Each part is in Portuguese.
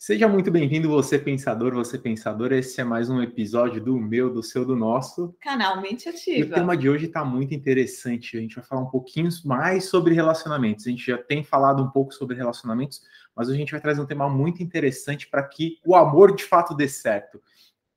Seja muito bem-vindo, você pensador, você pensadora. Esse é mais um episódio do meu, do seu, do nosso canal Mente Ativa. E o tema de hoje está muito interessante. A gente vai falar um pouquinho mais sobre relacionamentos. A gente já tem falado um pouco sobre relacionamentos, mas a gente vai trazer um tema muito interessante para que o amor de fato dê certo.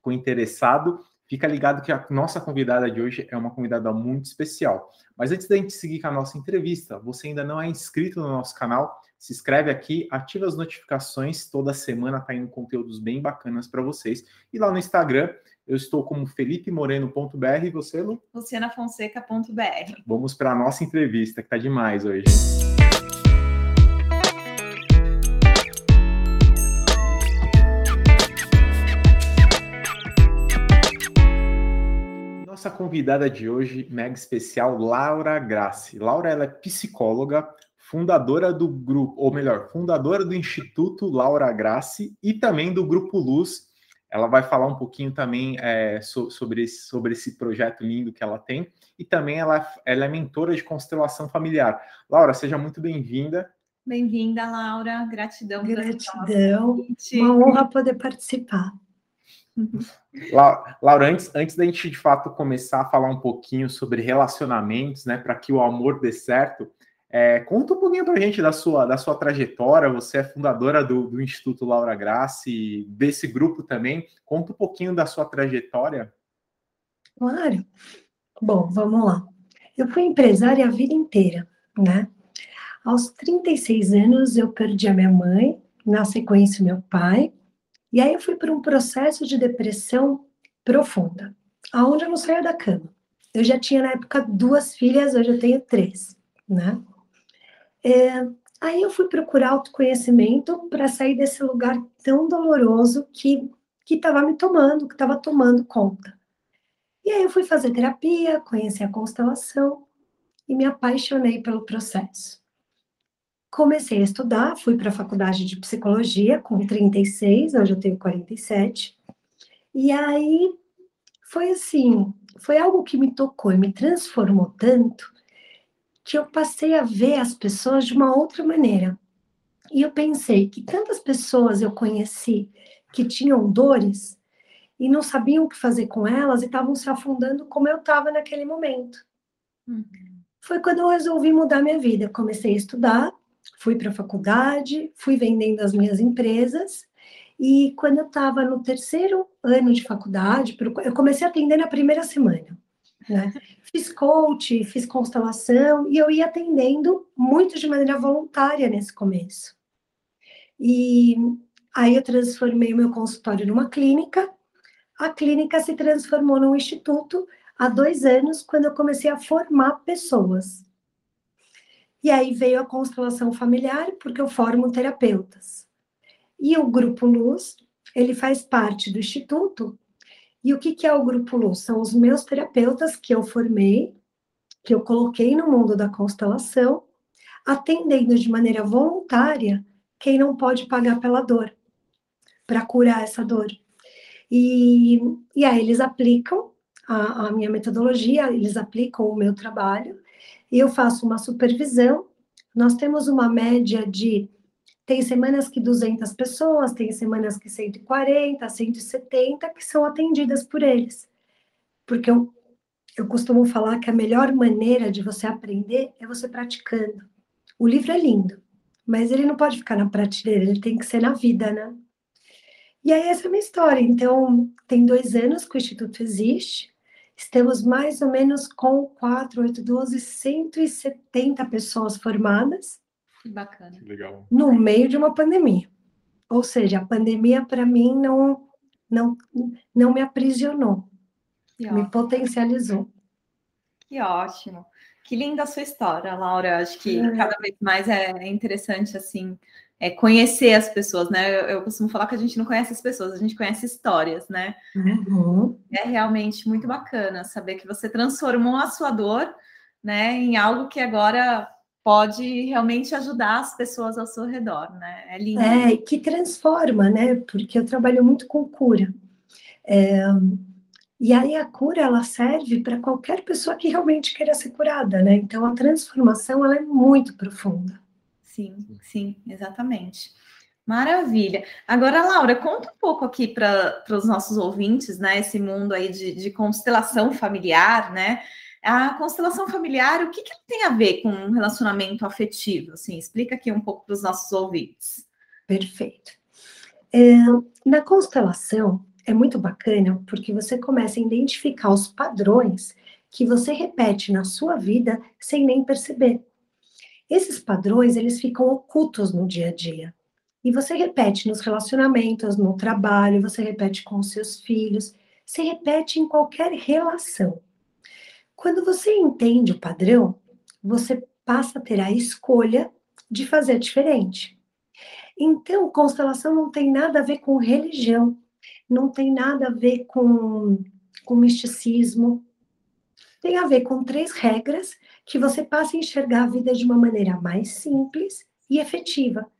Com interessado, fica ligado que a nossa convidada de hoje é uma convidada muito especial. Mas antes da gente seguir com a nossa entrevista, você ainda não é inscrito no nosso canal, se inscreve aqui, ativa as notificações, toda semana tá indo conteúdos bem bacanas para vocês. E lá no Instagram, eu estou como felipemoreno.br e você, Lu? lucianafonseca.br. Vamos para a nossa entrevista, que tá demais hoje. Nossa convidada de hoje, mega especial, Laura Grassi. Laura ela é psicóloga, fundadora do grupo, ou melhor, fundadora do Instituto Laura Grassi e também do Grupo Luz. Ela vai falar um pouquinho também é, so, sobre, esse, sobre esse projeto lindo que ela tem. E também ela, ela é mentora de constelação familiar. Laura, seja muito bem-vinda. Bem-vinda, Laura. Gratidão. Gratidão. Uma honra poder participar. Laura, antes, antes da gente de fato começar a falar um pouquinho sobre relacionamentos, né, para que o amor dê certo, é, conta um pouquinho para a gente da sua, da sua trajetória. Você é fundadora do, do Instituto Laura Grassi, desse grupo também. Conta um pouquinho da sua trajetória. Claro. Bom, vamos lá. Eu fui empresária a vida inteira, né? Aos 36 anos, eu perdi a minha mãe, na sequência, meu pai. E aí eu fui por um processo de depressão profunda, aonde eu não saía da cama. Eu já tinha, na época, duas filhas, hoje eu tenho três, né? É, aí eu fui procurar autoconhecimento para sair desse lugar tão doloroso que que estava me tomando, que estava tomando conta. E aí eu fui fazer terapia, conheci a constelação e me apaixonei pelo processo. Comecei a estudar, fui para a faculdade de psicologia com 36, hoje eu tenho 47. E aí foi assim, foi algo que me tocou e me transformou tanto que eu passei a ver as pessoas de uma outra maneira. E eu pensei que tantas pessoas eu conheci que tinham dores e não sabiam o que fazer com elas e estavam se afundando como eu estava naquele momento. Uhum. Foi quando eu resolvi mudar minha vida. comecei a estudar, fui para a faculdade, fui vendendo as minhas empresas. E quando eu estava no terceiro ano de faculdade, eu comecei a atender na primeira semana. Né? Fiz coach, fiz constelação e eu ia atendendo muito de maneira voluntária nesse começo. E aí eu transformei o meu consultório numa clínica. A clínica se transformou num instituto há dois anos, quando eu comecei a formar pessoas. E aí veio a constelação familiar, porque eu formo terapeutas. E o Grupo Luz, ele faz parte do instituto, e o que, que é o Grupo Luz? São os meus terapeutas que eu formei, que eu coloquei no mundo da constelação, atendendo de maneira voluntária quem não pode pagar pela dor, para curar essa dor. E, e aí eles aplicam a, a minha metodologia, eles aplicam o meu trabalho, e eu faço uma supervisão. Nós temos uma média de tem semanas que 200 pessoas, tem semanas que 140, 170 que são atendidas por eles. Porque eu, eu costumo falar que a melhor maneira de você aprender é você praticando. O livro é lindo, mas ele não pode ficar na prateleira, ele tem que ser na vida, né? E aí essa é a minha história. Então, tem dois anos que o Instituto existe, estamos mais ou menos com 4, 8, 12, 170 pessoas formadas, que bacana. Que legal. No meio de uma pandemia. Ou seja, a pandemia para mim não, não, não me aprisionou, que me ótimo. potencializou. Que ótimo. Que linda a sua história, Laura. Acho que é. cada vez mais é interessante assim é conhecer as pessoas, né? Eu, eu, costumo falar que a gente não conhece as pessoas, a gente conhece histórias, né? Uhum. É realmente muito bacana saber que você transformou a sua dor, né, em algo que agora pode realmente ajudar as pessoas ao seu redor, né? É lindo. É, que transforma, né? Porque eu trabalho muito com cura. É, e aí a cura, ela serve para qualquer pessoa que realmente queira ser curada, né? Então a transformação, ela é muito profunda. Sim, sim, exatamente. Maravilha. Agora, Laura, conta um pouco aqui para os nossos ouvintes, né? Esse mundo aí de, de, constelação familiar, né? A constelação familiar, o que, que tem a ver com um relacionamento afetivo? Assim, explica aqui um pouco para os nossos ouvintes. Perfeito. É, na constelação é muito bacana porque você começa a identificar os padrões que você repete na sua vida sem nem perceber. Esses padrões, eles ficam ocultos no dia a dia. E você repete nos relacionamentos, no trabalho, você repete com os seus filhos, você repete em qualquer relação. Quando você entende o padrão, você passa a ter a escolha de fazer diferente. Então, constelação não tem nada a ver com religião, não tem nada a ver com, com misticismo. Tem a ver com três regras que você passa a enxergar a vida de uma maneira mais simples e efetiva.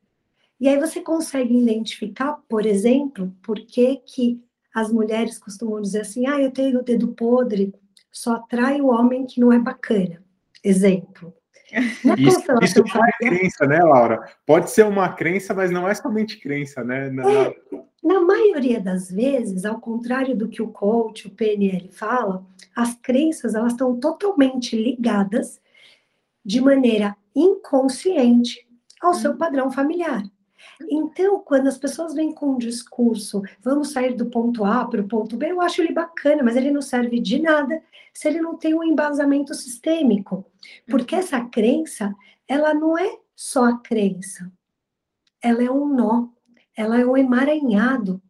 E aí você consegue identificar, por exemplo, por que, que as mulheres costumam dizer assim: ah, eu tenho o dedo podre, só atrai o homem que não é bacana. Exemplo. isso, isso é uma crença, né, Laura? Pode ser uma crença, mas não é somente crença, né? Na, é, na maioria das vezes, ao contrário do que o coach, o PNL fala, as crenças elas estão totalmente ligadas de maneira inconsciente ao seu hum. padrão familiar. Então, quando as pessoas vêm com um discurso, vamos sair do ponto A para o ponto B, eu acho ele bacana, mas ele não serve de nada se ele não tem um embasamento sistêmico. Porque essa crença, ela não é só a crença, ela é um nó, ela é um emaranhado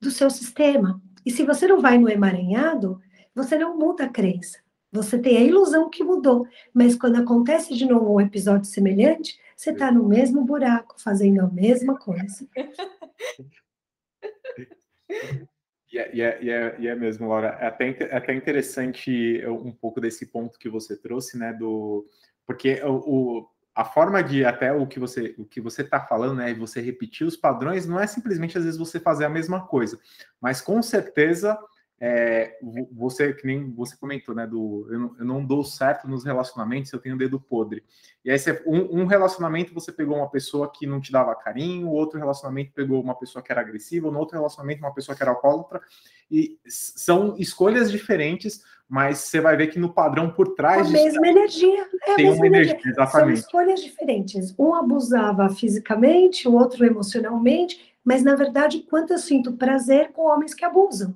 do seu sistema. E se você não vai no emaranhado, você não muda a crença. Você tem a ilusão que mudou, mas quando acontece de novo um episódio semelhante, você está no mesmo buraco, fazendo a mesma coisa. E é, e, é, e, é, e é, mesmo, Laura. É até, até interessante um pouco desse ponto que você trouxe, né? Do porque o, o a forma de até o que você o que você está falando, né? Você repetir os padrões não é simplesmente às vezes você fazer a mesma coisa, mas com certeza é, você, que nem você comentou, né? Do eu não, eu não, dou certo nos relacionamentos, eu tenho dedo podre. E aí, você, um, um, relacionamento você pegou uma pessoa que não te dava carinho, outro relacionamento pegou uma pessoa que era agressiva, no outro relacionamento uma pessoa que era alcoólatra. E são escolhas diferentes, mas você vai ver que no padrão por trás. A mesma energia. É tem uma energia, energia, exatamente. São escolhas diferentes. Um abusava fisicamente, o outro emocionalmente, mas na verdade, quanto eu sinto prazer com homens que abusam.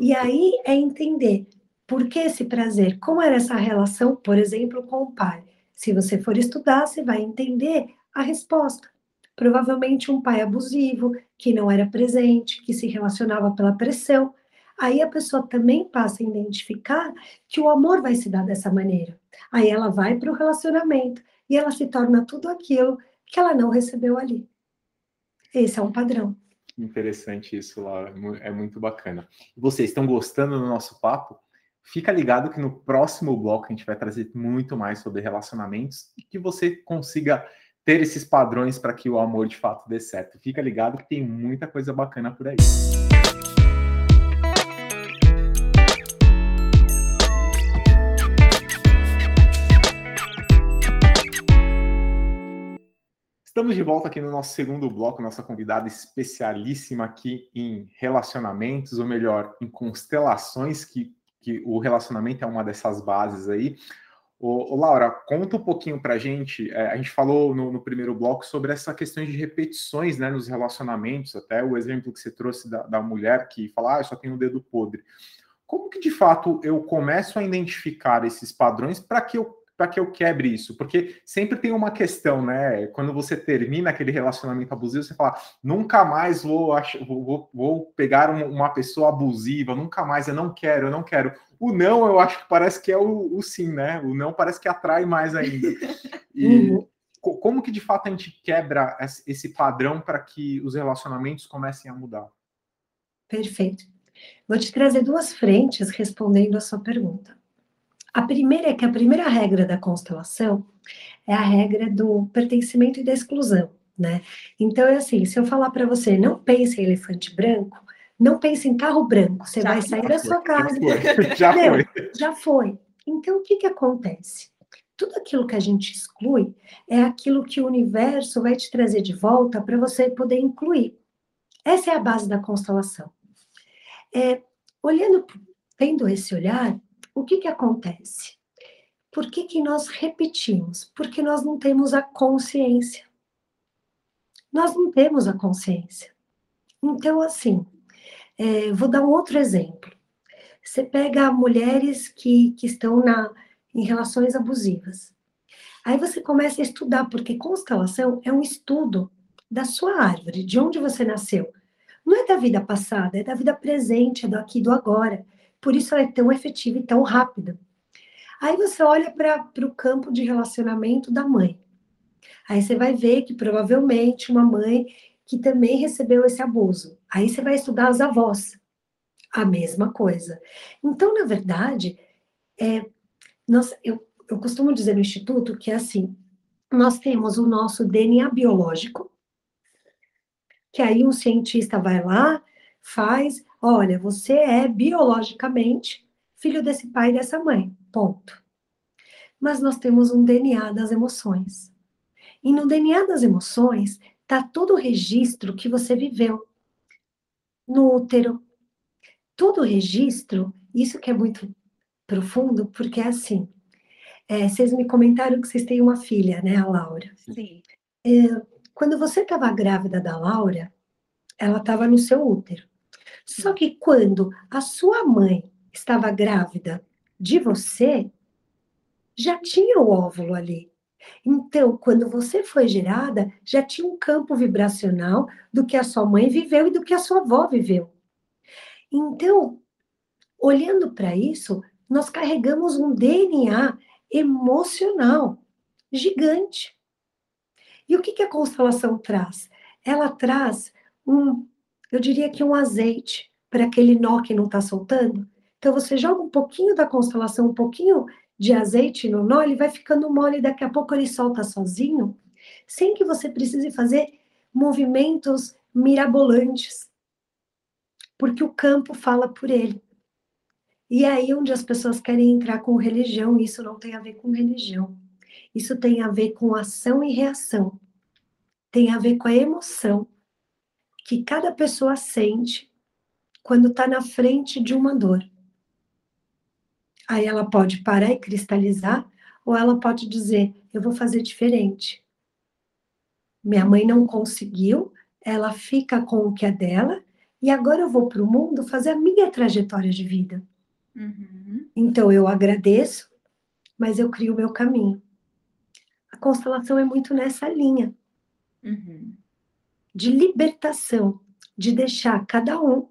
E aí é entender por que esse prazer, como era essa relação, por exemplo, com o pai. Se você for estudar, você vai entender a resposta. Provavelmente um pai abusivo, que não era presente, que se relacionava pela pressão. Aí a pessoa também passa a identificar que o amor vai se dar dessa maneira. Aí ela vai para o relacionamento e ela se torna tudo aquilo que ela não recebeu ali. Esse é um padrão. Interessante isso, Laura. É muito bacana. Vocês estão gostando do nosso papo? Fica ligado que no próximo bloco a gente vai trazer muito mais sobre relacionamentos e que você consiga ter esses padrões para que o amor de fato dê certo. Fica ligado que tem muita coisa bacana por aí. Estamos de volta aqui no nosso segundo bloco, nossa convidada especialíssima aqui em relacionamentos, ou melhor, em constelações, que, que o relacionamento é uma dessas bases aí. Ô, ô Laura, conta um pouquinho para a gente. É, a gente falou no, no, primeiro bloco sobre essa questão de repetições né, nos relacionamentos, até o exemplo que você trouxe da, da mulher que fala, ah, eu só tenho o dedo podre. Como que de fato eu começo a identificar esses padrões para que eu para que eu quebre isso? Porque sempre tem uma questão, né? Quando você termina aquele relacionamento abusivo, você fala, nunca mais vou, vou, vou pegar uma pessoa abusiva, nunca mais, eu não quero, eu não quero. O não, eu acho que parece que é o, o sim, né? O não parece que atrai mais ainda. E uhum. como que de fato a gente quebra esse padrão para que os relacionamentos comecem a mudar? Perfeito. Vou te trazer duas frentes respondendo a sua pergunta. A primeira é que a primeira regra da constelação é a regra do pertencimento e da exclusão, né? Então é assim, se eu falar para você, não pense em elefante branco, não pense em carro branco, você já vai sair da sua casa. Já foi. já foi. Então o que que acontece? tudo aquilo que a gente exclui é aquilo que o universo vai te trazer de volta para você poder incluir. Essa é a base da constelação. É, olhando, tendo esse olhar, o que, que acontece? Por que, que nós repetimos? Porque nós não temos a consciência. Nós não temos a consciência. Então, assim, é, vou dar um outro exemplo. Você pega mulheres que, que estão na, em relações abusivas. Aí você começa a estudar, porque constelação é um estudo da sua árvore, de onde você nasceu. Não é da vida passada, é da vida presente, é do aqui do agora. Por isso ela é tão efetiva e tão rápida. Aí você olha para o campo de relacionamento da mãe. Aí você vai ver que provavelmente uma mãe que também recebeu esse abuso. Aí você vai estudar as avós. A mesma coisa. Então, na verdade, é, nós, eu, eu costumo dizer no Instituto que é assim: nós temos o nosso DNA biológico, que aí um cientista vai lá, faz, olha, você é biologicamente filho desse pai e dessa mãe, ponto. Mas nós temos um DNA das emoções. E no DNA das emoções está todo o registro que você viveu no útero. Todo o registro, isso que é muito profundo, porque é assim. É, vocês me comentaram que vocês têm uma filha, né, a Laura? Sim. É, quando você estava grávida da Laura, ela estava no seu útero. Só que quando a sua mãe estava grávida de você, já tinha o óvulo ali. Então, quando você foi gerada, já tinha um campo vibracional do que a sua mãe viveu e do que a sua avó viveu. Então, olhando para isso, nós carregamos um DNA emocional gigante. E o que, que a constelação traz? Ela traz um, eu diria que um azeite para aquele nó que não está soltando. Então, você joga um pouquinho da constelação, um pouquinho de azeite no nó, ele vai ficando mole, daqui a pouco ele solta sozinho, sem que você precise fazer movimentos mirabolantes, porque o campo fala por ele. E é aí onde as pessoas querem entrar com religião, isso não tem a ver com religião. Isso tem a ver com ação e reação. Tem a ver com a emoção que cada pessoa sente quando está na frente de uma dor. Aí ela pode parar e cristalizar, ou ela pode dizer: eu vou fazer diferente. Minha mãe não conseguiu, ela fica com o que é dela, e agora eu vou para o mundo fazer a minha trajetória de vida. Uhum. Então eu agradeço, mas eu crio o meu caminho. A constelação é muito nessa linha uhum. De libertação, de deixar cada um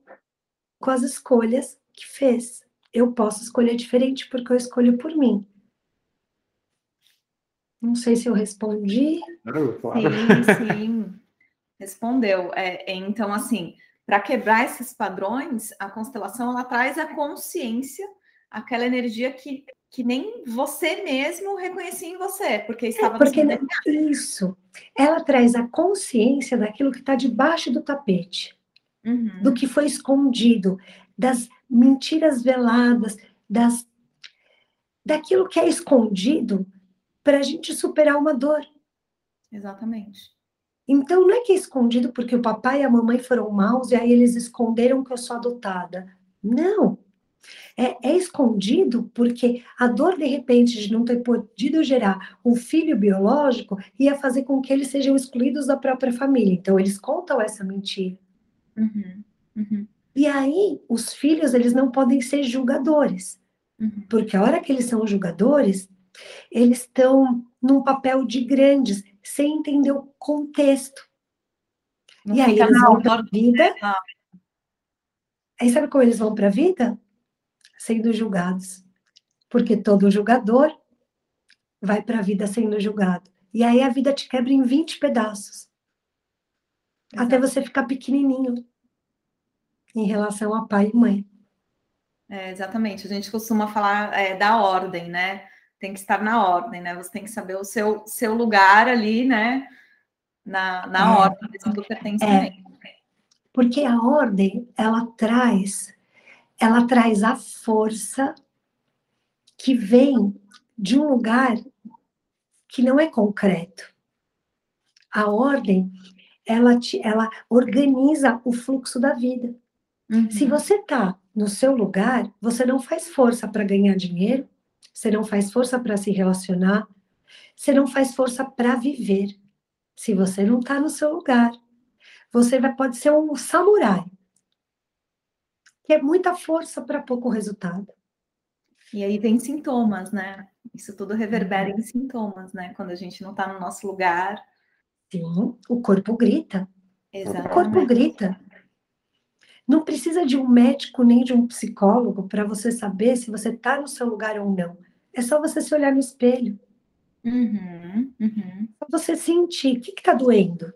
com as escolhas que fez eu posso escolher diferente porque eu escolho por mim. Não sei se eu respondi. Claro. Sim, sim. Respondeu. É, é então, assim, para quebrar esses padrões, a constelação ela traz a consciência, aquela energia que, que nem você mesmo reconhecia em você, porque é, estava é porque isso. Ela traz a consciência daquilo que está debaixo do tapete, uhum. do que foi escondido, das mentiras veladas, das, daquilo que é escondido para a gente superar uma dor. Exatamente. Então, não é que é escondido porque o papai e a mamãe foram maus e aí eles esconderam que eu sou adotada. Não. É, é, escondido porque a dor, de repente, de não ter podido gerar um filho biológico ia fazer com que eles sejam excluídos da própria família. Então, eles contam essa mentira. Uhum, uhum. E aí, os filhos, eles não podem ser julgadores. Uhum. Porque a hora que eles são julgadores, eles estão num papel de grandes, sem entender o contexto. Não e aí eles vão para a vida. Aí sabe como eles vão para a vida? Sendo julgados. Porque todo julgador vai para a vida sendo julgado. E aí a vida te quebra em 20 pedaços. Exato. Até você ficar pequenininho em relação a pai e mãe. É, exatamente. A gente costuma falar é, da ordem, né? Tem que estar na ordem, né? Você tem que saber o seu, seu lugar ali, né? Na, na é, ordem do pertencimento. É, porque a ordem, ela traz, ela traz a força que vem de um lugar que não é concreto. A ordem, ela, te, ela organiza o fluxo da vida. Uhum. Se você está no seu lugar, você não faz força para ganhar dinheiro, você não faz força para se relacionar, você não faz força para viver. Se você não está no seu lugar, você vai, pode ser um samurai, que é muita força para pouco resultado. E aí vem sintomas, né? Isso tudo reverbera uhum. em sintomas, né? Quando a gente não está no nosso lugar. Sim, o corpo grita. Exatamente. O corpo grita. Não precisa de um médico nem de um psicólogo para você saber se você está no seu lugar ou não. É só você se olhar no espelho. Uhum, uhum. Você sentir o que está doendo.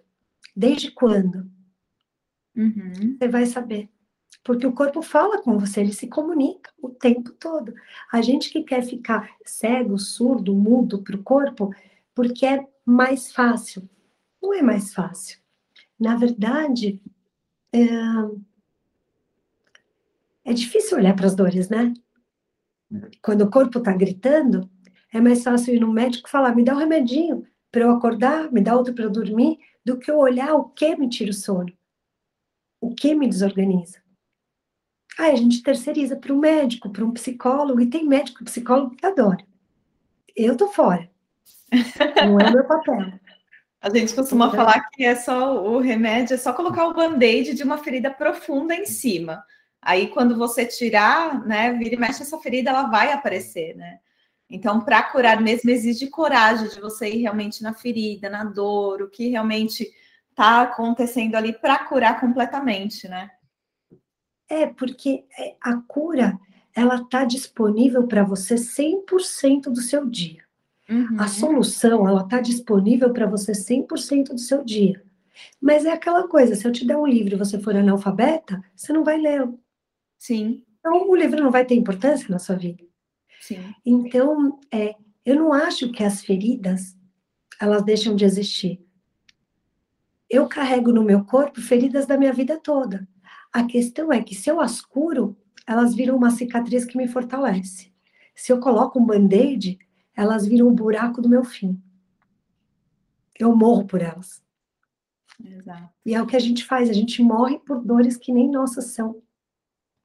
Desde quando? Uhum. Você vai saber. Porque o corpo fala com você, ele se comunica o tempo todo. A gente que quer ficar cego, surdo, mudo para o corpo, porque é mais fácil. Não é mais fácil. Na verdade, é, é difícil olhar para as dores, né? Quando o corpo está gritando, é mais fácil ir no médico e falar: me dá um remedinho para eu acordar, me dá outro para eu dormir, do que eu olhar o que me tira o sono, o que me desorganiza. Aí a gente terceiriza para um médico, para um psicólogo, e tem médico e psicólogo que adora. Eu tô fora. Não é meu papel. A gente costuma então, falar que é só o remédio, é só colocar o band-aid de uma ferida profunda em cima. Aí, quando você tirar, né, vira e mexe essa ferida, ela vai aparecer, né? Então, para curar mesmo, exige coragem de você ir realmente na ferida, na dor, o que realmente está acontecendo ali para curar completamente, né? É, porque é, a cura, ela está disponível para você 100% do seu dia. Uhum. A solução, ela está disponível para você 100% do seu dia. Mas é aquela coisa, se eu te der um livro e você for analfabeta, você não vai lê-lo. Sim. Então, o livro não vai ter importância na sua vida. Sim. Então, é, eu não acho que as feridas, elas deixam de existir. Eu carrego no meu corpo feridas da minha vida toda. A questão é que se eu as curo, elas viram uma cicatriz que me fortalece. Se eu coloco um band-aid, elas viram um buraco do meu fim. Eu morro por elas. Exato. E é o que a gente faz, a gente morre por dores que nem nossas são.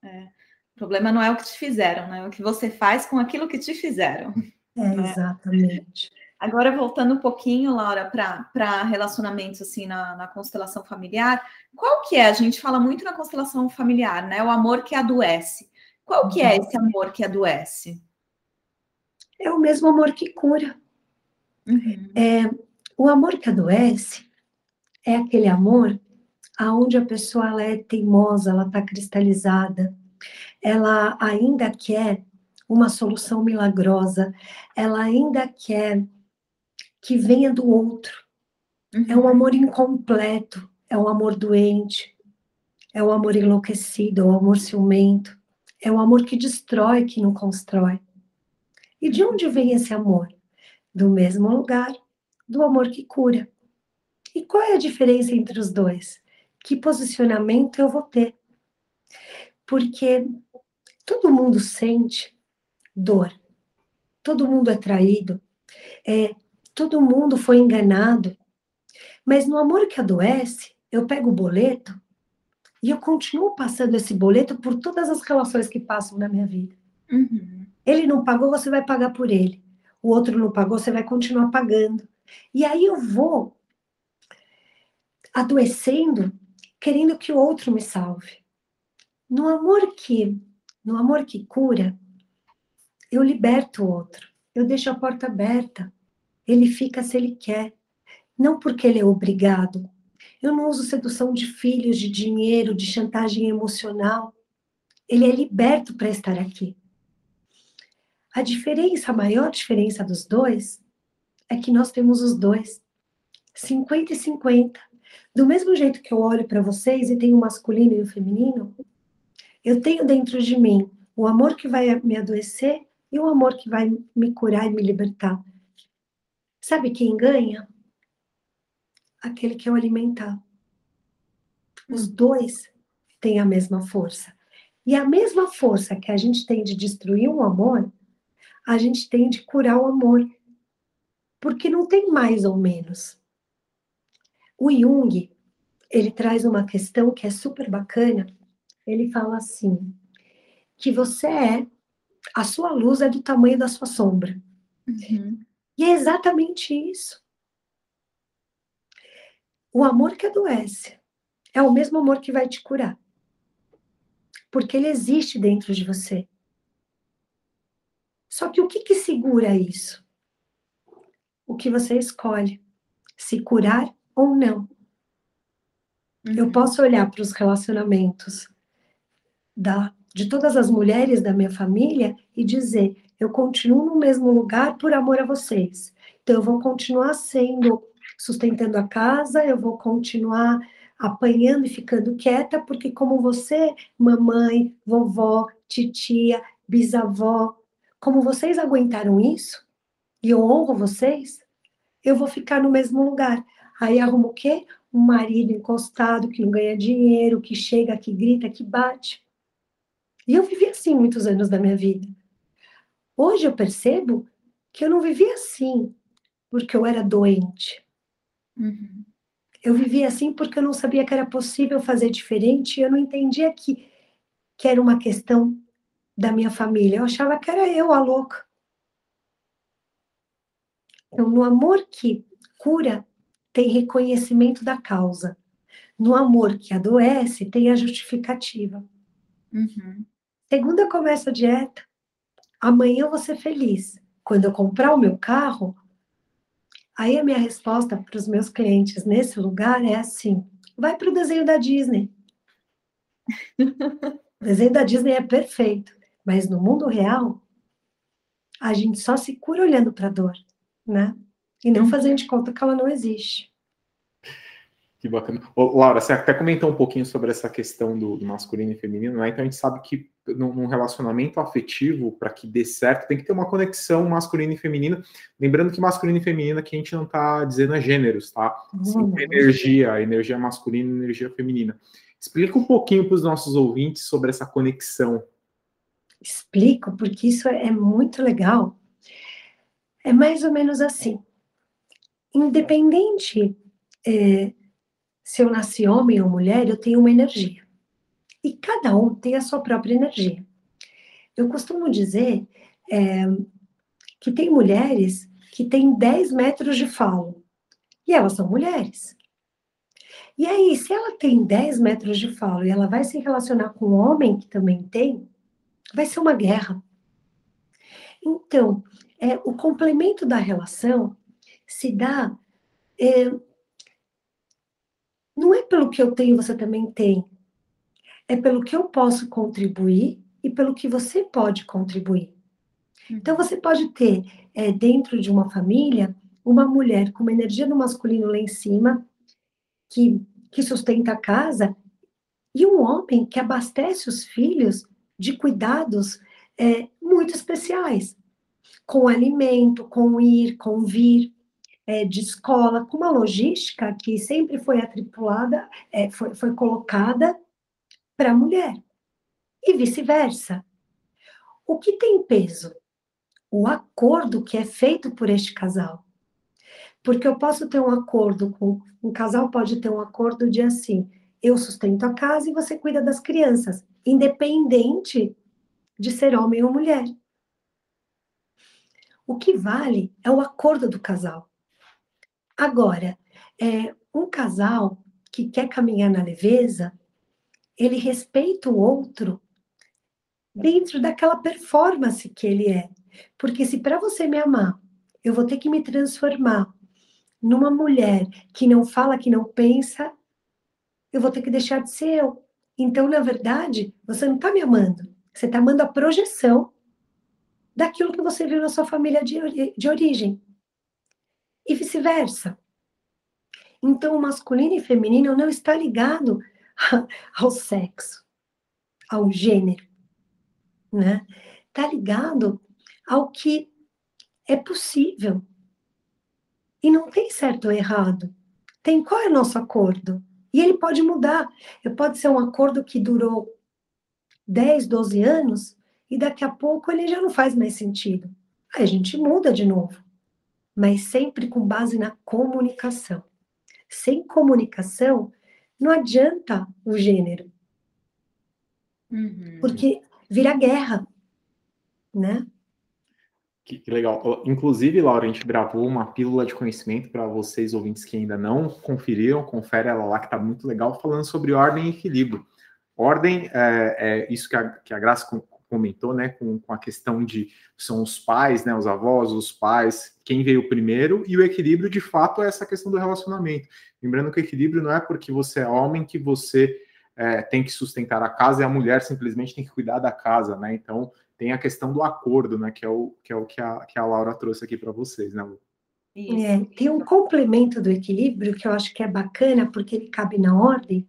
É. O problema não é o que te fizeram, né? É o que você faz com aquilo que te fizeram. É, né? exatamente. Agora, voltando um pouquinho, Laura, para relacionamentos assim na, na, constelação familiar, qual que é? A gente fala muito na constelação familiar, né? O amor que adoece. Qual que é esse amor que adoece? É o mesmo amor que cura. Uhum. É, o amor que adoece é aquele amor aonde a pessoa ela é teimosa, ela está cristalizada, ela ainda quer uma solução milagrosa, ela ainda quer que venha do outro. Uhum. É um amor incompleto, é um amor doente, é um amor enlouquecido, é um amor ciumento, é um amor que destrói, que não constrói. E de onde vem esse amor? Do mesmo lugar, do amor que cura. E qual é a diferença entre os dois? Que posicionamento eu vou ter? Porque todo mundo sente dor, todo mundo é traído, é, todo mundo foi enganado. Mas no amor que adoece, eu pego o boleto e eu continuo passando esse boleto por todas as relações que passam na minha vida. Uhum. Ele não pagou, você vai pagar por ele. O outro não pagou, você vai continuar pagando. E aí eu vou adoecendo, querendo que o outro me salve. No amor que, no amor que cura, eu liberto o outro. Eu deixo a porta aberta. Ele fica se ele quer, não porque ele é obrigado. Eu não uso sedução de filhos, de dinheiro, de chantagem emocional. Ele é liberto para estar aqui. A diferença, a maior diferença dos dois, é que nós temos os dois. 50 e 50. Do mesmo jeito que eu olho para vocês e tenho o masculino e o feminino, eu tenho dentro de mim o amor que vai me adoecer e o amor que vai me curar e me libertar. Sabe quem ganha? Aquele que eu alimentar. Os dois têm a mesma força. E a mesma força que a gente tem de destruir um amor, a gente tem de curar o amor. porque não tem mais ou menos. O Jung, ele traz uma questão que é super bacana. Ele fala assim: que você é, a sua luz é do tamanho da sua sombra. Uhum. E é exatamente isso. O amor que adoece é o mesmo amor que vai te curar. Porque ele existe dentro de você. Só que o que, que segura isso? O que você escolhe. Se curar ou não. Uhum. Eu posso olhar para os relacionamentos da, de todas as mulheres da minha família e dizer: eu continuo no mesmo lugar por amor a vocês. Então, eu vou continuar sendo, sustentando a casa, eu vou continuar apanhando e ficando quieta, porque, como você, mamãe, vovó, titia, bisavó, como vocês aguentaram isso, e eu honro vocês, eu vou ficar no mesmo lugar. Aí arrumo o quê? Um marido encostado, que não ganha dinheiro, que chega, que grita, que bate. E eu vivi assim muitos anos da minha vida. Hoje eu percebo que eu não vivia assim porque eu era doente. Uhum. Eu vivia assim porque eu não sabia que era possível fazer diferente. Eu não entendia que, que era uma questão da minha família. Eu achava que era eu a louca. Então, no amor que cura, tem reconhecimento da causa. No amor que adoece, tem a justificativa. Uhum. Segunda começa a dieta. Amanhã eu vou ser feliz. Quando eu comprar o meu carro, aí a minha resposta para os meus clientes nesse lugar é assim: vai para o desenho da Disney. o desenho da Disney é perfeito, mas no mundo real, a gente só se cura olhando para a dor, né? e não fazendo de conta que ela não existe. Que bacana. Ô, Laura, você até comentou um pouquinho sobre essa questão do, do masculino e feminino, né? Então a gente sabe que num, num relacionamento afetivo, para que dê certo, tem que ter uma conexão masculino e feminino. Lembrando que masculino e feminino aqui a gente não está dizendo é gêneros, tá? Sim, energia, energia masculina e energia feminina. Explica um pouquinho para os nossos ouvintes sobre essa conexão. Explico, porque isso é muito legal. É mais ou menos assim independente é, se eu nasci homem ou mulher, eu tenho uma energia. E cada um tem a sua própria energia. Eu costumo dizer é, que tem mulheres que têm 10 metros de falo. E elas são mulheres. E aí, se ela tem 10 metros de falo e ela vai se relacionar com um homem que também tem, vai ser uma guerra. Então, é, o complemento da relação se dá. É, não é pelo que eu tenho, você também tem. É pelo que eu posso contribuir e pelo que você pode contribuir. Então, você pode ter, é, dentro de uma família, uma mulher com uma energia do masculino lá em cima, que, que sustenta a casa, e um homem que abastece os filhos de cuidados é, muito especiais, com alimento, com ir, com vir é, de escola, com uma logística que sempre foi atripulada, é, foi, foi colocada para a mulher, e vice-versa. O que tem peso? O acordo que é feito por este casal. Porque eu posso ter um acordo com. Um casal pode ter um acordo de assim: eu sustento a casa e você cuida das crianças, independente de ser homem ou mulher. O que vale é o acordo do casal. Agora, é, um casal que quer caminhar na leveza, ele respeita o outro dentro daquela performance que ele é. Porque se para você me amar, eu vou ter que me transformar numa mulher que não fala, que não pensa, eu vou ter que deixar de ser eu. Então, na verdade, você não está me amando. Você está amando a projeção daquilo que você viu na sua família de, de origem e vice-versa. Então, o masculino e feminino não está ligado ao sexo, ao gênero, né? Está ligado ao que é possível. E não tem certo ou errado. Tem qual é o nosso acordo? E ele pode mudar. Pode ser um acordo que durou 10, 12 anos e daqui a pouco ele já não faz mais sentido. Aí a gente muda de novo. Mas sempre com base na comunicação. Sem comunicação, não adianta o gênero. Uhum. Porque vira guerra, né? Que, que, legal. Inclusive, Laura, a gente gravou uma pílula de conhecimento para vocês, ouvintes que ainda não conferiram, confere ela lá, que está muito legal, falando sobre ordem e equilíbrio. Ordem é, é isso que a, que a Graça comentou, né, com, com, a questão de são os pais, né, os avós, os pais, quem veio primeiro, e o equilíbrio, de fato, é essa questão do relacionamento. Lembrando que o equilíbrio não é porque você é homem que você é, tem que sustentar a casa e a mulher simplesmente tem que cuidar da casa, né? Então, tem a questão do acordo, né? Que é o que, é o que, a, que a Laura trouxe aqui para vocês, né, Lu? É, tem um complemento do equilíbrio que eu acho que é bacana, porque ele cabe na ordem.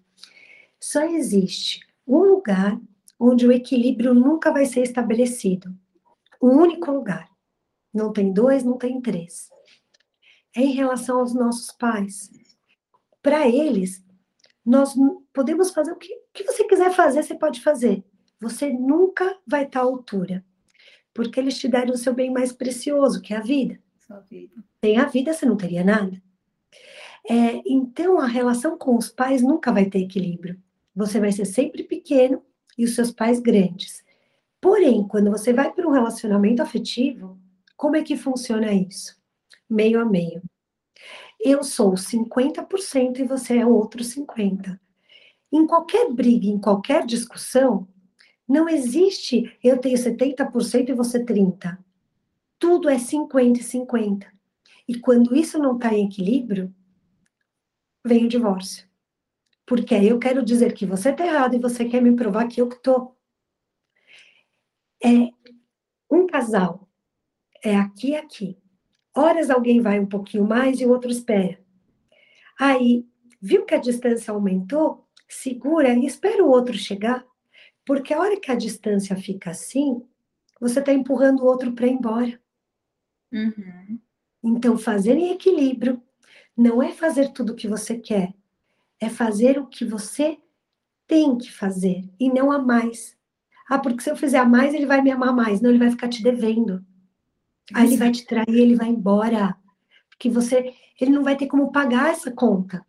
Só existe um lugar onde o equilíbrio nunca vai ser estabelecido. Um único lugar. Não tem dois, não tem três. É em relação aos nossos pais. Para eles, nós podemos fazer o que, o que você quiser fazer, você pode fazer você nunca vai estar à altura. Porque eles te deram o seu bem mais precioso, que é a vida. Vida. Sem a vida, você não teria nada. É, então, a relação com os pais nunca vai ter equilíbrio. Você vai ser sempre pequeno e os seus pais grandes. Porém, quando você vai para um relacionamento afetivo, como é que funciona isso? Meio a meio. Eu sou 50% e você é o outro 50%. Em qualquer briga, em qualquer discussão, não existe eu tenho 70% e você 30%. Tudo é 50 e 50. E quando isso não está em equilíbrio, vem o divórcio. Porque aí eu quero dizer que você está errado e você quer me provar que eu que estou. É um casal. É aqui e aqui. Horas alguém vai um pouquinho mais e o outro espera. Aí, viu que a distância aumentou? Segura e espera o outro chegar porque a hora que a distância fica assim, você está empurrando o outro para ir embora. Uhum. Então, fazer em equilíbrio não é fazer tudo o que você quer, é fazer o que você tem que fazer e não a mais. Ah, porque se eu fizer a mais, ele vai me amar mais. Não, ele vai ficar te devendo. Aí ele vai te trair, ele vai embora. Porque você, ele não vai ter como pagar essa conta.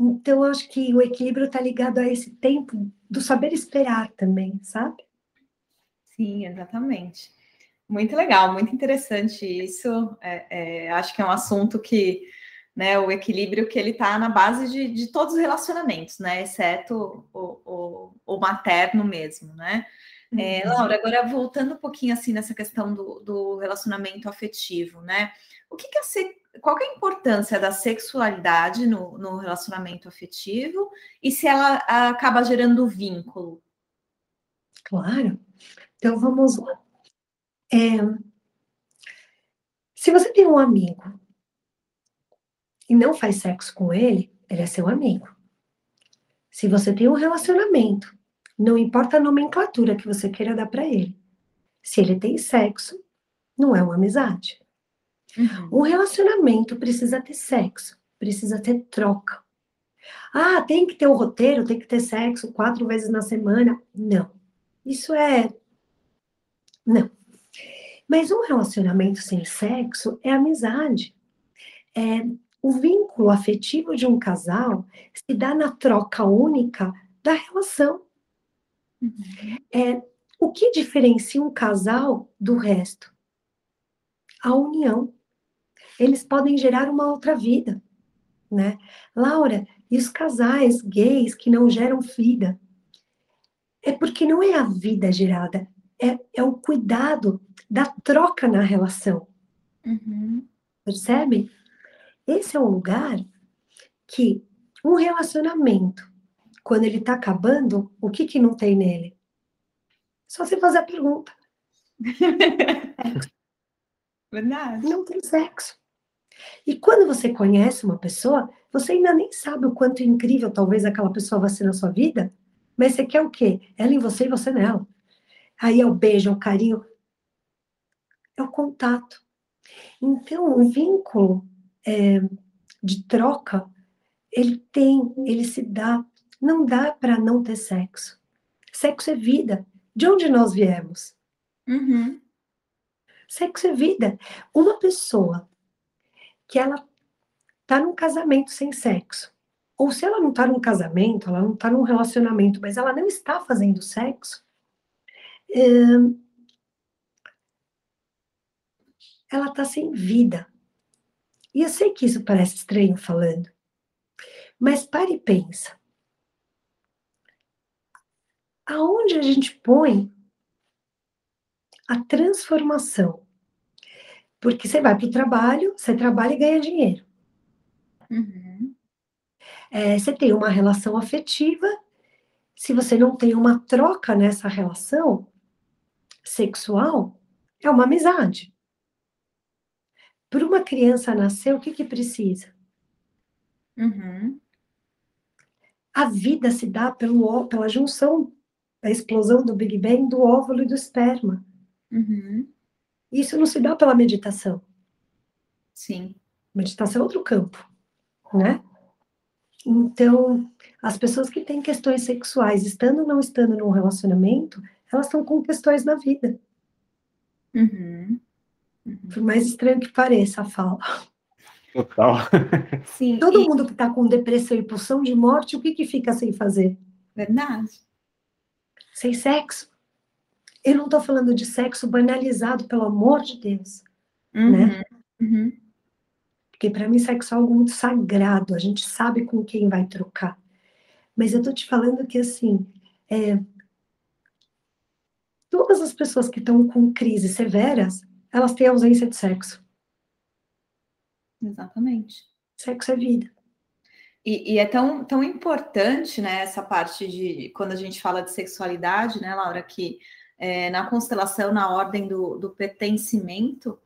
Então, acho que o equilíbrio está ligado a esse tempo do saber esperar também, sabe? Sim, exatamente. Muito legal, muito interessante isso. É, é, acho que é um assunto que, né, o equilíbrio que ele está na base de, de, todos os relacionamentos, né, exceto o, o, o materno mesmo, né? É, uhum. Laura, agora voltando um pouquinho assim nessa questão do, do relacionamento afetivo, né? O que, que a qual que é a importância da sexualidade no, no relacionamento afetivo e se ela acaba gerando vínculo? Claro. Então vamos lá. É, se você tem um amigo e não faz sexo com ele, ele é seu amigo. Se você tem um relacionamento, não importa a nomenclatura que você queira dar para ele. Se ele tem sexo, não é uma amizade. Uhum. Um relacionamento precisa ter sexo, precisa ter troca. Ah, tem que ter o roteiro, tem que ter sexo quatro vezes na semana. Não. Isso é. Não. Mas um relacionamento sem sexo é amizade. É, o vínculo afetivo de um casal se dá na troca única da relação. Uhum. É, o que diferencia um casal do resto? A união eles podem gerar uma outra vida, né? Laura, e os casais gays que não geram vida? É porque não é a vida gerada, é, é o cuidado da troca na relação. Uhum. Percebe? Esse é um lugar que um relacionamento, quando ele está acabando, o que, que não tem nele? Só você fazer a pergunta. Verdade. Não tem sexo. E quando você conhece uma pessoa, você ainda nem sabe o quanto incrível talvez aquela pessoa vai ser na sua vida, mas você quer o quê? Ela em você e você nela. Aí é o beijo, é o carinho, é o contato. Então, o vínculo é, de troca, ele tem, ele se dá. Não dá para não ter sexo. Sexo é vida. De onde nós viemos? Uhum. Sexo é vida. Uma pessoa que ela tá num casamento sem sexo, ou se ela não tá num casamento, ela não tá num relacionamento, mas ela não está fazendo sexo, é... ela tá sem vida. E eu sei que isso parece estranho falando, mas pare e pensa. Aonde a gente põe a transformação? Porque você vai para o trabalho, você trabalha e ganha dinheiro. Uhum. É, você tem uma relação afetiva. Se você não tem uma troca nessa relação sexual, é uma amizade. Para uma criança nascer, o que, que precisa? Uhum. A vida se dá pelo, pela junção, a explosão do Big Bang do óvulo e do esperma. Uhum. Isso não se dá pela meditação. Sim. Meditação é outro campo, né? Então, as pessoas que têm questões sexuais, estando ou não estando num relacionamento, elas estão com questões na vida. Uhum. Uhum. Por mais estranho que pareça a fala. Total. Sim, Todo e... mundo que está com depressão e pulsão de morte, o que, que fica sem fazer? Verdade. Sem sexo. Eu não estou falando de sexo banalizado, pelo amor de Deus. Uhum. Né? Uhum. Porque para mim sexo é algo muito sagrado, a gente sabe com quem vai trocar. Mas eu estou te falando que assim, é, todas as pessoas que estão com crises severas, elas têm ausência de sexo. Exatamente. Sexo é vida. E, e, é tão, tão importante, né, essa parte de quando a gente fala de sexualidade, né, Laura, que é, na constelação, na ordem do, do pertencimento,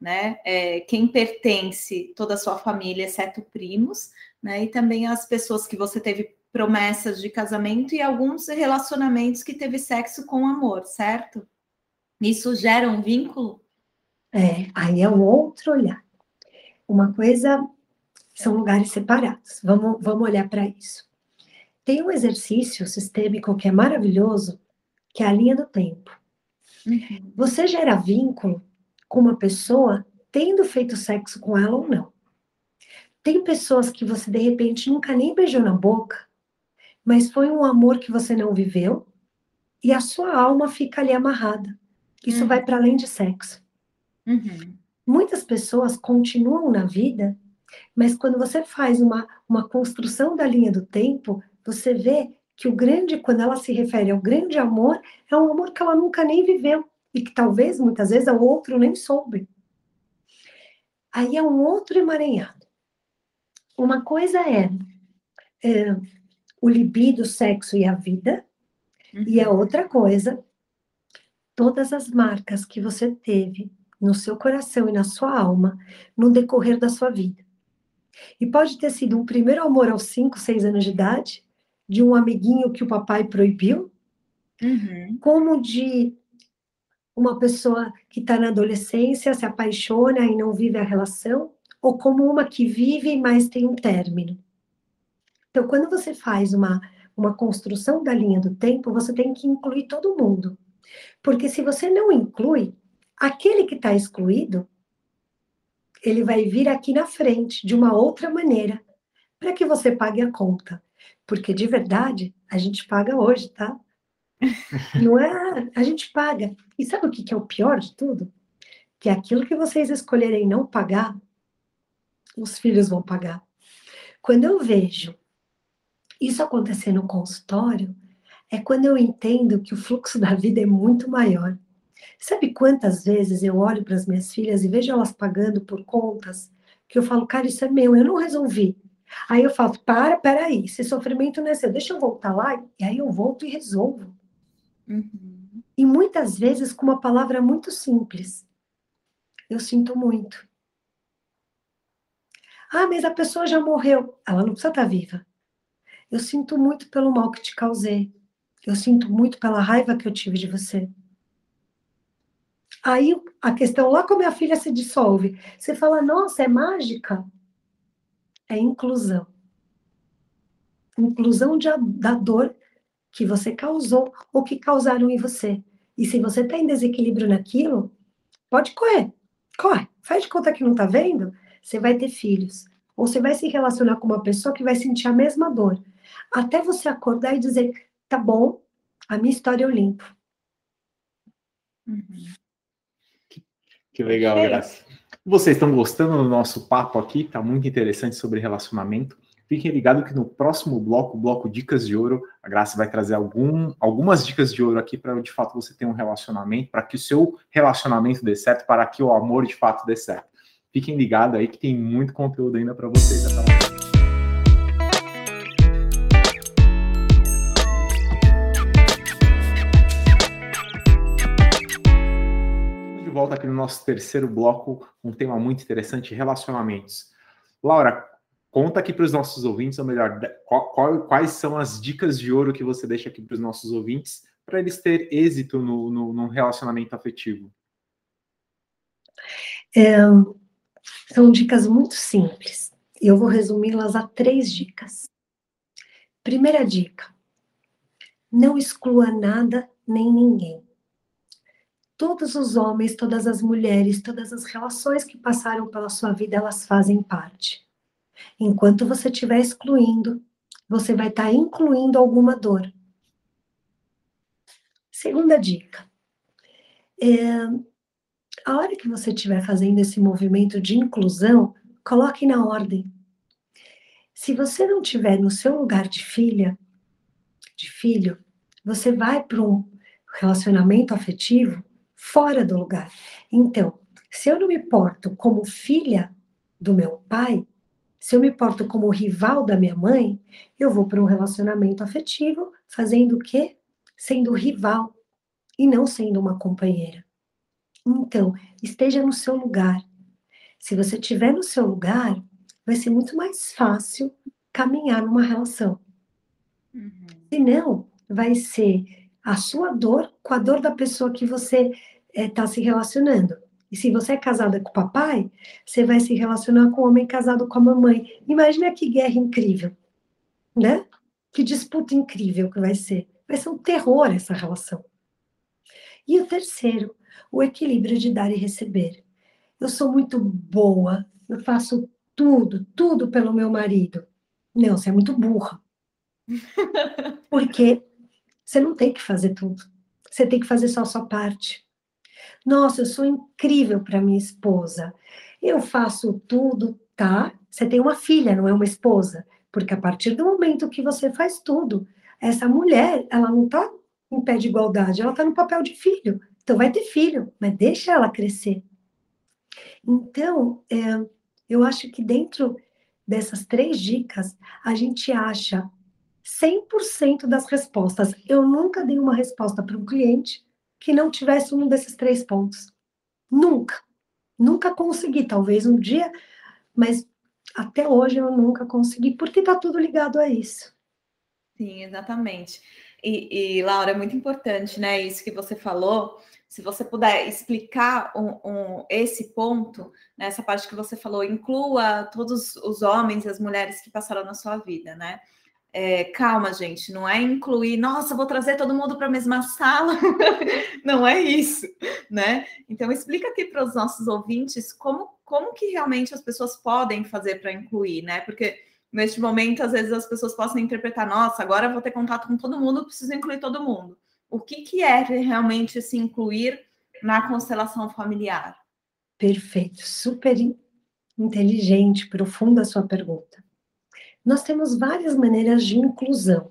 né, é, quem pertence toda a sua família, exceto primos, né, e também as pessoas que você teve promessas de casamento e alguns relacionamentos que teve sexo com amor, certo? Isso gera um vínculo? É, aí é um outro olhar. Uma coisa são lugares separados. Vamos, vamos olhar para isso. Tem um exercício sistêmico que é maravilhoso, que é a linha do tempo. Uhum. Você gera vínculo com uma pessoa tendo feito sexo com ela ou não. Tem pessoas que você de repente nunca nem beijou na boca, mas foi um amor que você não viveu e a sua alma fica ali amarrada. Isso uhum. vai para além de sexo. Uhum. Muitas pessoas continuam na vida, mas quando você faz uma, uma construção da linha do tempo, você vê que o grande, quando ela se refere ao grande amor, é um amor que ela nunca nem viveu e que talvez, muitas vezes, o outro nem soube. Aí é um outro emaranhado. Uma coisa é, é o libido, o sexo e a vida, uhum. e a outra coisa, todas as marcas que você teve no seu coração e na sua alma no decorrer da sua vida. E pode ter sido um primeiro amor aos 5, 6 anos de idade, de um amiguinho que o papai proibiu, uhum. como de uma pessoa que está na adolescência, se apaixona e não vive a relação, ou como uma que vive, mas tem um término. Então, quando você faz uma, uma construção da linha do tempo, você tem que incluir todo mundo. Porque se você não inclui, Aquele que está excluído, ele vai vir aqui na frente de uma outra maneira para que você pague a conta. Porque de verdade, a gente paga hoje, tá? Não é? A gente paga. E sabe o que, é o pior de tudo? Que aquilo que vocês escolherem não pagar, os filhos vão pagar. Quando eu vejo isso acontecer no consultório, é quando eu entendo que o fluxo da vida é muito maior. Sabe quantas vezes eu olho para as minhas filhas e vejo elas pagando por contas que eu falo, cara, isso é meu, eu não resolvi. Aí eu falo, para, peraí, esse sofrimento não é seu, deixa eu voltar lá, e aí eu volto e resolvo. Uhum. E muitas vezes com uma palavra muito simples. Eu sinto muito. Ah, mas a pessoa já morreu. Ela não precisa estar viva. Eu sinto muito pelo mal que te causei. Eu sinto muito pela raiva que eu tive de você. Aí a questão lá com a minha filha se dissolve. Você fala, nossa, é mágica? É inclusão. Inclusão de, da dor que você causou ou que causaram em você. E se você está em desequilíbrio naquilo, Pode correr, corre, faz de conta que não tá vendo, você vai ter filhos. Ou você vai se relacionar com uma pessoa que vai sentir a mesma dor. Até você acordar e dizer, tá bom, a minha história eu limpo. Uhum. Que, legal, é Graça. Vocês estão gostando do nosso papo aqui? Tá muito interessante sobre relacionamento. Fiquem ligados que no próximo bloco, bloco Dicas de Ouro, a Graça vai trazer algum, algumas dicas de ouro aqui para de fato você ter um relacionamento, para que o seu relacionamento dê certo, para que o amor de fato dê certo. Fiquem ligados aí que tem muito conteúdo ainda para vocês. Até lá. Volta aqui no nosso terceiro bloco, um tema muito interessante, relacionamentos. Laura, conta aqui para os nossos ouvintes, ou melhor, qual, quais são as dicas de ouro que você deixa aqui para os nossos ouvintes para eles terem êxito no, no, no relacionamento afetivo? É, são dicas muito simples. Eu vou resumi-las a três dicas. Primeira dica: não exclua nada nem ninguém. Todos os homens, todas as mulheres, todas as relações que passaram pela sua vida, elas fazem parte. Enquanto você estiver excluindo, você vai estar incluindo alguma dor. Segunda dica: é, a hora que você estiver fazendo esse movimento de inclusão, coloque na ordem. Se você não tiver no seu lugar de filha, de filho, você vai para um relacionamento afetivo fora do lugar. Então, se eu não me porto como filha do meu pai, se eu me porto como rival da minha mãe, eu vou para um relacionamento afetivo fazendo o quê? Sendo rival e não sendo uma companheira. Então, esteja no seu lugar. Se você estiver no seu lugar, vai ser muito mais fácil caminhar numa relação. Uhum. Se não, vai ser a sua dor com a dor da pessoa que você está é, se relacionando. E se você é casada com o papai, você vai se relacionar com o homem casado com a mamãe. Imagina que guerra incrível, né? Que disputa incrível que vai ser. Vai ser um terror essa relação. E o terceiro, o equilíbrio de dar e receber. Eu sou muito boa, eu faço tudo, tudo pelo meu marido. Não, você é muito burra. Porque você não tem que fazer tudo. Você tem que fazer só a sua parte. Nossa, eu sou incrível para minha esposa. Eu faço tudo, tá? Você tem uma filha, não é uma esposa. Porque a partir do momento que você faz tudo, essa mulher, ela não está em pé de igualdade, ela está no papel de filho. Então vai ter filho, mas deixa ela crescer. Então, é, eu acho que dentro dessas três dicas, a gente acha 100% das respostas. Eu nunca dei uma resposta para um cliente que não tivesse um desses três pontos. Nunca. Nunca consegui, talvez um dia, mas até hoje eu nunca consegui, porque está tudo ligado a isso. Sim, exatamente. E, e, Laura, é muito importante, né? Isso que você falou, se você puder explicar um, um, esse ponto, né, essa parte que você falou, inclua todos os homens e as mulheres que passaram na sua vida, né? É, calma, gente, não é incluir, nossa, vou trazer todo mundo para a mesma sala, não é isso, né? Então, explica aqui para os nossos ouvintes como, como que realmente as pessoas podem fazer para incluir, né? Porque neste momento, às vezes as pessoas possam interpretar, nossa, agora vou ter contato com todo mundo, preciso incluir todo mundo o que, que é realmente se incluir na constelação familiar? Perfeito, super inteligente, profunda a sua pergunta. Nós temos várias maneiras de inclusão.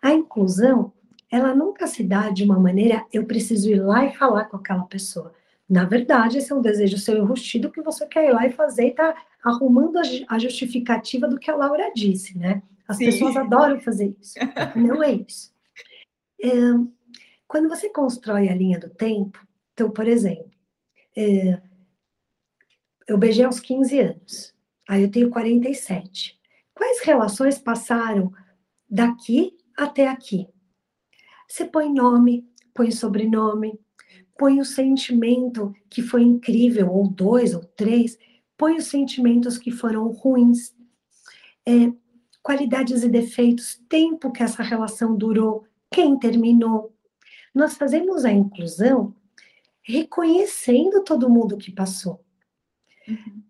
A inclusão, ela nunca se dá de uma maneira eu preciso ir lá e falar com aquela pessoa. Na verdade, esse é um desejo seu enrustido que você quer ir lá e fazer e tá arrumando a justificativa do que a Laura disse, né? As Sim. pessoas adoram fazer isso. Não é isso. É, quando você constrói a linha do tempo, então, por exemplo, é, eu beijei aos 15 anos, aí eu tenho 47. Quais relações passaram daqui até aqui? Você põe nome, põe sobrenome, põe o sentimento que foi incrível, ou dois, ou três, põe os sentimentos que foram ruins, é, qualidades e defeitos, tempo que essa relação durou, quem terminou, nós fazemos a inclusão reconhecendo todo mundo que passou. Uhum.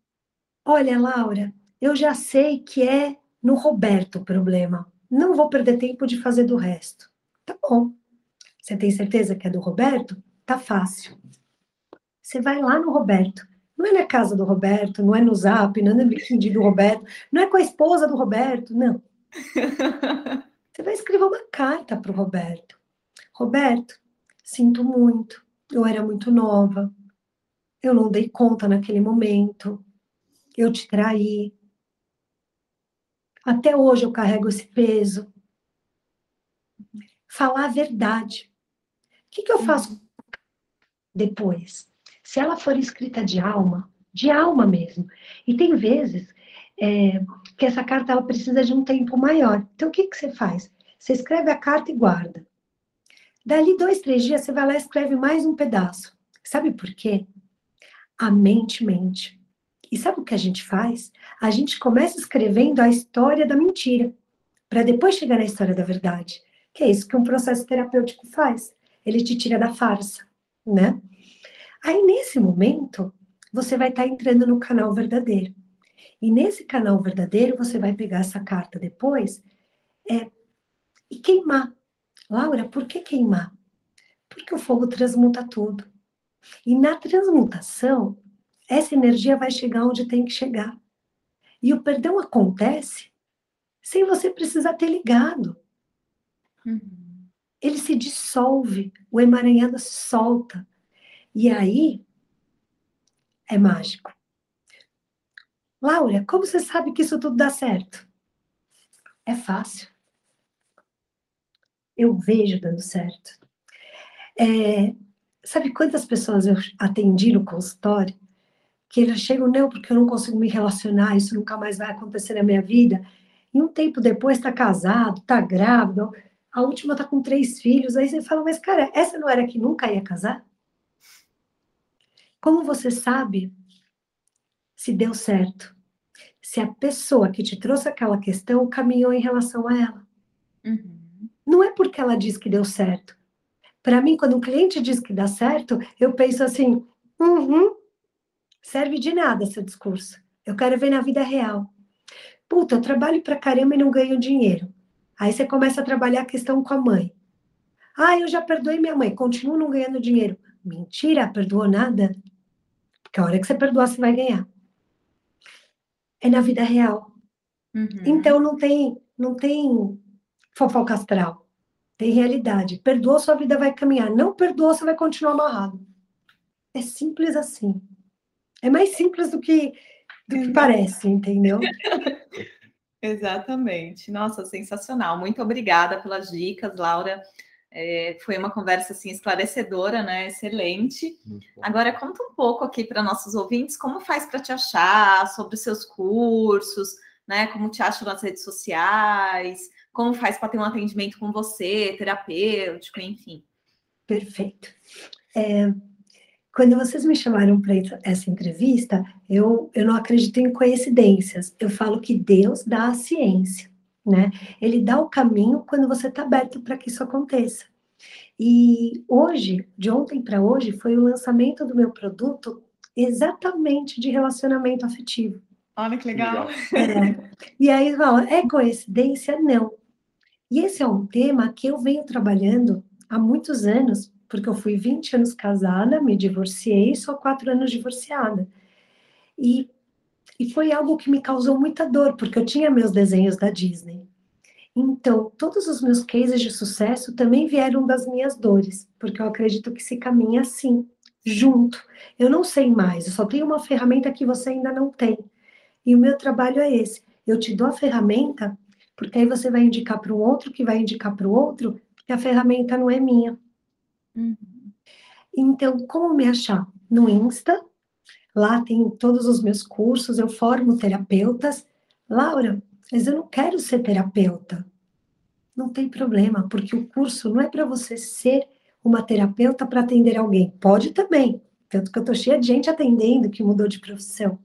Olha, Laura, eu já sei que é no Roberto o problema. Não vou perder tempo de fazer do resto. Tá bom. Você tem certeza que é do Roberto? Tá fácil. Você vai lá no Roberto. Não é na casa do Roberto, não é no Zap, não é no LinkedIn do Roberto, não é com a esposa do Roberto, não. Você vai escrever uma carta para o Roberto. Roberto, sinto muito, eu era muito nova, eu não dei conta naquele momento, eu te traí. Até hoje eu carrego esse peso. Falar a verdade. O que, que eu faço depois? Se ela for escrita de alma, de alma mesmo. E tem vezes é, que essa carta ela precisa de um tempo maior. Então, o que, que você faz? Você escreve a carta e guarda. Dali dois, três dias, você vai lá e escreve mais um pedaço. Sabe por quê? A mente mente. E sabe o que a gente faz? A gente começa escrevendo a história da mentira, para depois chegar na história da verdade. Que é isso que um processo terapêutico faz. Ele te tira da farsa, né? Aí, nesse momento, você vai estar tá entrando no canal verdadeiro. E nesse canal verdadeiro, você vai pegar essa carta depois é, e queimar. Laura, por que queimar? Porque o fogo transmuta tudo. E na transmutação, essa energia vai chegar onde tem que chegar. E o perdão acontece sem você precisar ter ligado. Uhum. Ele se dissolve, o emaranhado se solta. E aí é mágico. Laura, como você sabe que isso tudo dá certo? É fácil eu vejo dando certo. É, sabe quantas pessoas eu atendi no consultório que eles chegam, não, porque eu não consigo me relacionar, isso nunca mais vai acontecer na minha vida. E um tempo depois está casado, está grávido, a última está com três filhos. Aí você fala, mas cara, essa não era que nunca ia casar? Como você sabe se deu certo? Se a pessoa que te trouxe aquela questão caminhou em relação a ela. Uhum. Não é porque ela diz que deu certo. Para mim, quando um cliente diz que dá certo, eu penso assim: uhum, serve de nada seu discurso. Eu quero ver na vida real. Puta, eu trabalho pra caramba e não ganho dinheiro. Aí você começa a trabalhar a questão com a mãe. Ah, eu já perdoei minha mãe, continuo não ganhando dinheiro. Mentira, perdoou nada. Porque a hora que você perdoar, você vai ganhar. É na vida real. Uhum. Então não tem, não tem fofoca astral. Tem realidade. Perdoou, sua vida vai caminhar. Não perdoou, você vai continuar amarrado. É simples assim. É mais simples do que, do que parece, entendeu? Exatamente. Nossa, sensacional. Muito obrigada pelas dicas, Laura. É, foi uma conversa assim esclarecedora, né? Excelente. Agora conta um pouco aqui para nossos ouvintes como faz para te achar, sobre os seus cursos, né? Como te acham nas redes sociais, como faz para ter um atendimento com você, terapêutico, enfim. Perfeito. É, quando vocês me chamaram para essa entrevista, eu, eu não acredito em coincidências. Eu falo que Deus dá a ciência, né? Ele dá o caminho quando você está aberto para que isso aconteça. E hoje, de ontem para hoje, foi o lançamento do meu produto exatamente de relacionamento afetivo. Olha que legal. É. E aí, fala, é coincidência? Não. E esse é um tema que eu venho trabalhando há muitos anos, porque eu fui 20 anos casada, me divorciei sou quatro anos divorciada. E, e foi algo que me causou muita dor, porque eu tinha meus desenhos da Disney. Então, todos os meus cases de sucesso também vieram das minhas dores, porque eu acredito que se caminha assim, junto. Eu não sei mais, eu só tenho uma ferramenta que você ainda não tem. E o meu trabalho é esse. Eu te dou a ferramenta porque aí você vai indicar para o outro, que vai indicar para o outro, que a ferramenta não é minha. Uhum. Então, como me achar? No Insta, lá tem todos os meus cursos, eu formo terapeutas. Laura, mas eu não quero ser terapeuta. Não tem problema, porque o curso não é para você ser uma terapeuta para atender alguém. Pode também, tanto que eu estou cheia de gente atendendo que mudou de profissão.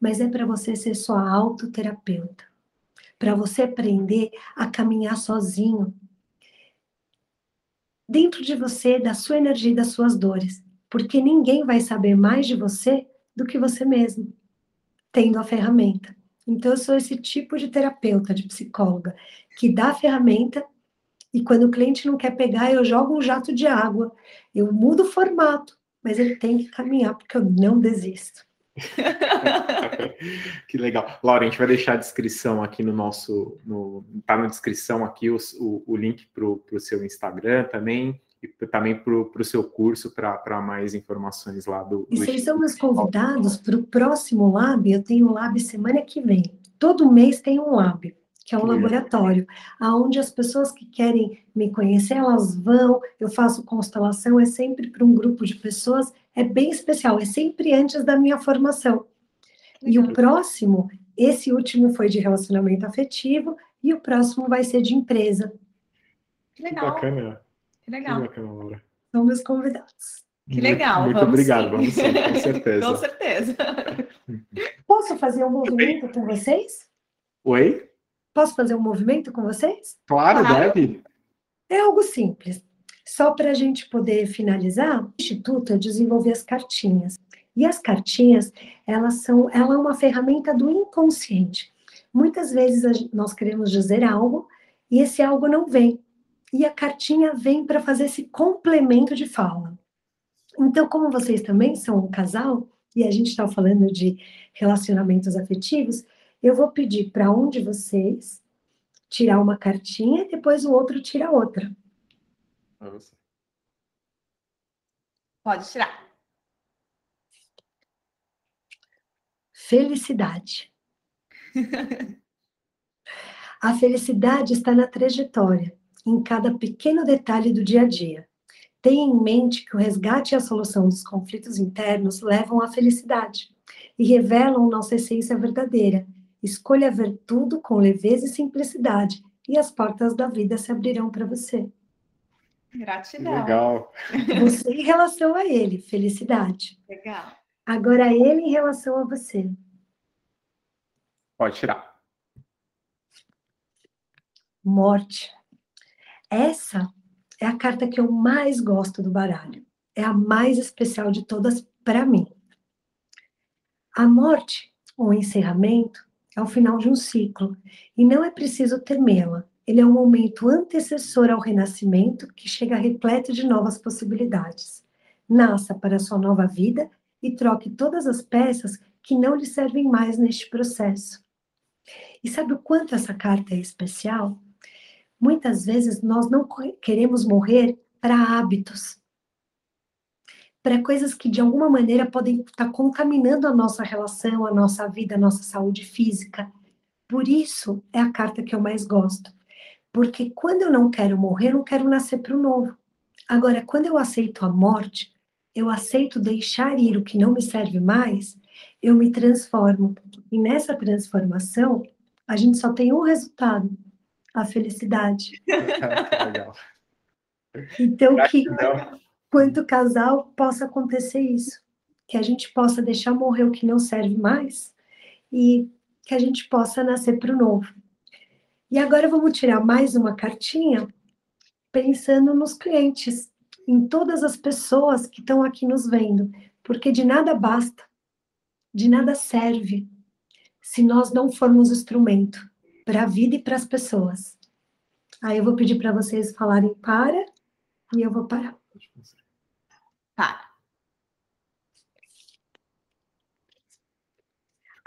Mas é para você ser sua autoterapeuta para você aprender a caminhar sozinho. Dentro de você, da sua energia e das suas dores. porque ninguém vai saber mais de você do que você mesmo, tendo a ferramenta. Então, eu sou esse tipo de terapeuta, de psicóloga, que dá a ferramenta e quando o cliente não quer pegar, eu jogo um jato de água, eu mudo o formato, mas ele tem que caminhar, porque eu não desisto. que legal. Laura, a gente vai deixar a descrição aqui no nosso. No, tá na descrição aqui o, o, o link para o seu Instagram também, e também para o seu curso para mais informações lá do. E vocês são meus convidados para o próximo Lab, eu tenho um Lab semana que vem. Todo mês tem um Lab que é um laboratório, aonde as pessoas que querem me conhecer, elas vão, eu faço constelação, é sempre para um grupo de pessoas, é bem especial, é sempre antes da minha formação. E o próximo, esse último foi de relacionamento afetivo, e o próximo vai ser de empresa. Que legal. Que bacana. Que legal. Que bacana, Laura. São meus convidados. Que legal. Muito, muito obrigado, sim. vamos sim, com certeza. com certeza. Posso fazer um movimento com vocês? Oi? Posso fazer um movimento com vocês? Claro, claro. deve. É algo simples. Só para a gente poder finalizar, o Instituto eu desenvolvi as cartinhas. E as cartinhas, elas são, ela é uma ferramenta do inconsciente. Muitas vezes nós queremos dizer algo e esse algo não vem. E a cartinha vem para fazer esse complemento de fala. Então, como vocês também são um casal, e a gente está falando de relacionamentos afetivos, eu vou pedir para um de vocês tirar uma cartinha e depois o outro tira outra. Pode tirar. Felicidade. A felicidade está na trajetória, em cada pequeno detalhe do dia a dia. Tenha em mente que o resgate e a solução dos conflitos internos levam à felicidade e revelam nossa essência verdadeira, Escolha ver tudo com leveza e simplicidade, e as portas da vida se abrirão para você. Gratidão. Legal. Você em relação a ele, felicidade. Legal. Agora ele em relação a você. Pode tirar. Morte. Essa é a carta que eu mais gosto do baralho. É a mais especial de todas para mim. A morte, o encerramento, é o final de um ciclo, e não é preciso temê-la. Ele é um momento antecessor ao renascimento que chega repleto de novas possibilidades. Nasça para sua nova vida e troque todas as peças que não lhe servem mais neste processo. E sabe o quanto essa carta é especial? Muitas vezes nós não queremos morrer para hábitos, para coisas que de alguma maneira podem estar contaminando a nossa relação, a nossa vida, a nossa saúde física. Por isso é a carta que eu mais gosto. Porque quando eu não quero morrer, eu não quero nascer para o novo. Agora, quando eu aceito a morte, eu aceito deixar ir o que não me serve mais, eu me transformo. E nessa transformação, a gente só tem um resultado: a felicidade. Legal. Então, que, quanto casal possa acontecer isso, que a gente possa deixar morrer o que não serve mais e que a gente possa nascer para o novo. E agora vamos tirar mais uma cartinha pensando nos clientes, em todas as pessoas que estão aqui nos vendo, porque de nada basta, de nada serve se nós não formos instrumento para a vida e para as pessoas. Aí eu vou pedir para vocês falarem para e eu vou parar.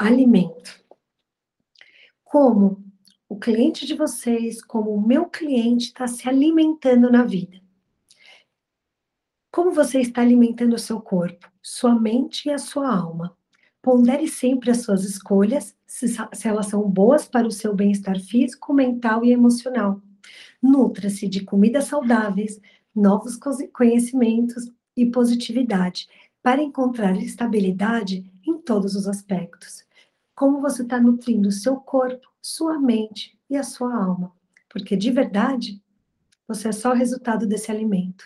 Alimento. Como o cliente de vocês, como o meu cliente está se alimentando na vida. Como você está alimentando o seu corpo, sua mente e a sua alma. Pondere sempre as suas escolhas, se, se elas são boas para o seu bem-estar físico, mental e emocional. Nutra-se de comidas saudáveis, novos conhecimentos, e positividade para encontrar estabilidade em todos os aspectos. Como você está nutrindo o seu corpo, sua mente e a sua alma. Porque de verdade, você é só o resultado desse alimento.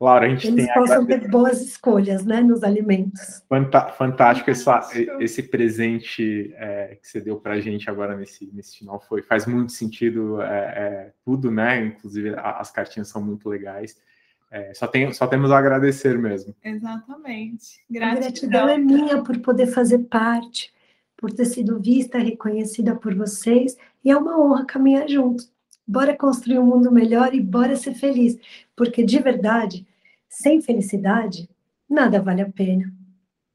Laura, a gente Eles tem. possam ter boas escolhas, né, nos alimentos. Fantástico essa, esse presente é, que você deu para a gente agora nesse, nesse final. Foi, faz muito sentido é, é, tudo, né? Inclusive, as cartinhas são muito legais. É, só, tem, só temos a agradecer mesmo. Exatamente. Gratidão. A gratidão é minha por poder fazer parte, por ter sido vista, reconhecida por vocês, e é uma honra caminhar junto. Bora construir um mundo melhor e bora ser feliz, porque de verdade, sem felicidade, nada vale a pena.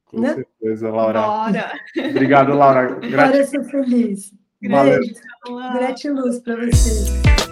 Com né? certeza, Laura. Bora. Obrigado, Laura. Bora ser feliz. Valeu. Gratidão, luz para vocês.